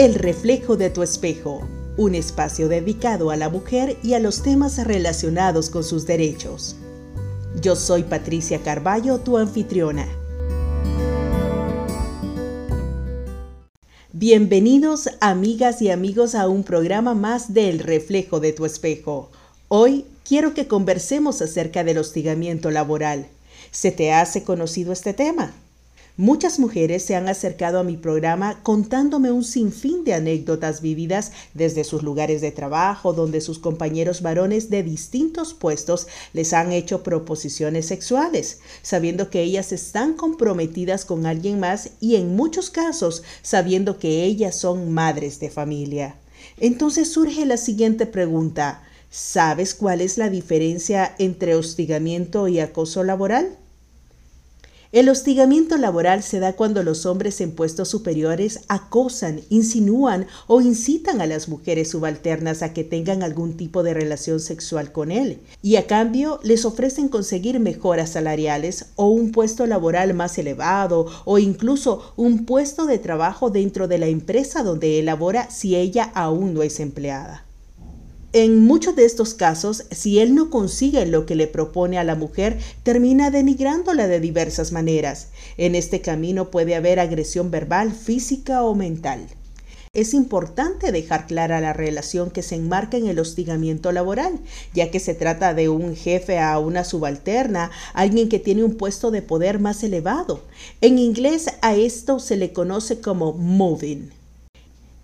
El reflejo de tu espejo, un espacio dedicado a la mujer y a los temas relacionados con sus derechos. Yo soy Patricia Carballo, tu anfitriona. Bienvenidos amigas y amigos a un programa más del reflejo de tu espejo. Hoy quiero que conversemos acerca del hostigamiento laboral. ¿Se te hace conocido este tema? Muchas mujeres se han acercado a mi programa contándome un sinfín de anécdotas vividas desde sus lugares de trabajo, donde sus compañeros varones de distintos puestos les han hecho proposiciones sexuales, sabiendo que ellas están comprometidas con alguien más y en muchos casos sabiendo que ellas son madres de familia. Entonces surge la siguiente pregunta. ¿Sabes cuál es la diferencia entre hostigamiento y acoso laboral? El hostigamiento laboral se da cuando los hombres en puestos superiores acosan, insinúan o incitan a las mujeres subalternas a que tengan algún tipo de relación sexual con él y a cambio les ofrecen conseguir mejoras salariales o un puesto laboral más elevado o incluso un puesto de trabajo dentro de la empresa donde él labora si ella aún no es empleada. En muchos de estos casos, si él no consigue lo que le propone a la mujer, termina denigrándola de diversas maneras. En este camino puede haber agresión verbal, física o mental. Es importante dejar clara la relación que se enmarca en el hostigamiento laboral, ya que se trata de un jefe a una subalterna, alguien que tiene un puesto de poder más elevado. En inglés a esto se le conoce como moving.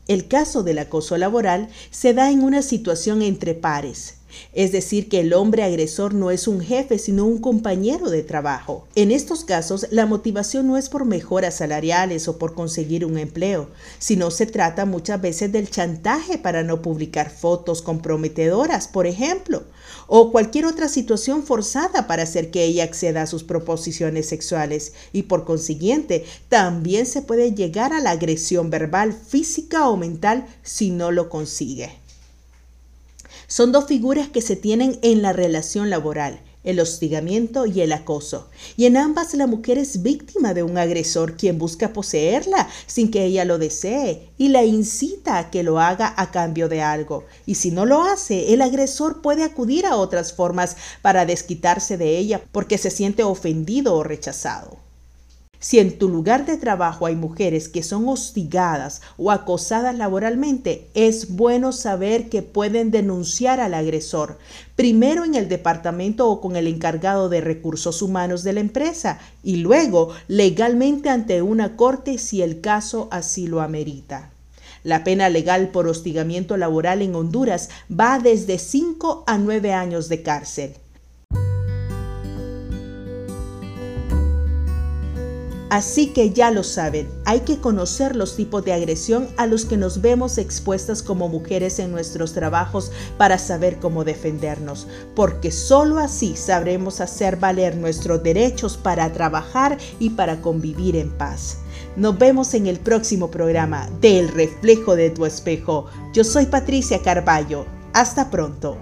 El caso del acoso laboral se da en una situación entre pares, es decir, que el hombre agresor no es un jefe, sino un compañero de trabajo. En estos casos, la motivación no es por mejoras salariales o por conseguir un empleo, sino se trata muchas veces del chantaje para no publicar fotos comprometedoras, por ejemplo, o cualquier otra situación forzada para hacer que ella acceda a sus proposiciones sexuales y por consiguiente también se puede llegar a la agresión verbal, física o mental si no lo consigue. Son dos figuras que se tienen en la relación laboral, el hostigamiento y el acoso. Y en ambas la mujer es víctima de un agresor quien busca poseerla sin que ella lo desee y la incita a que lo haga a cambio de algo. Y si no lo hace, el agresor puede acudir a otras formas para desquitarse de ella porque se siente ofendido o rechazado. Si en tu lugar de trabajo hay mujeres que son hostigadas o acosadas laboralmente, es bueno saber que pueden denunciar al agresor, primero en el departamento o con el encargado de recursos humanos de la empresa y luego legalmente ante una corte si el caso así lo amerita. La pena legal por hostigamiento laboral en Honduras va desde 5 a 9 años de cárcel. Así que ya lo saben, hay que conocer los tipos de agresión a los que nos vemos expuestas como mujeres en nuestros trabajos para saber cómo defendernos, porque sólo así sabremos hacer valer nuestros derechos para trabajar y para convivir en paz. Nos vemos en el próximo programa de El reflejo de tu espejo. Yo soy Patricia Carballo. Hasta pronto.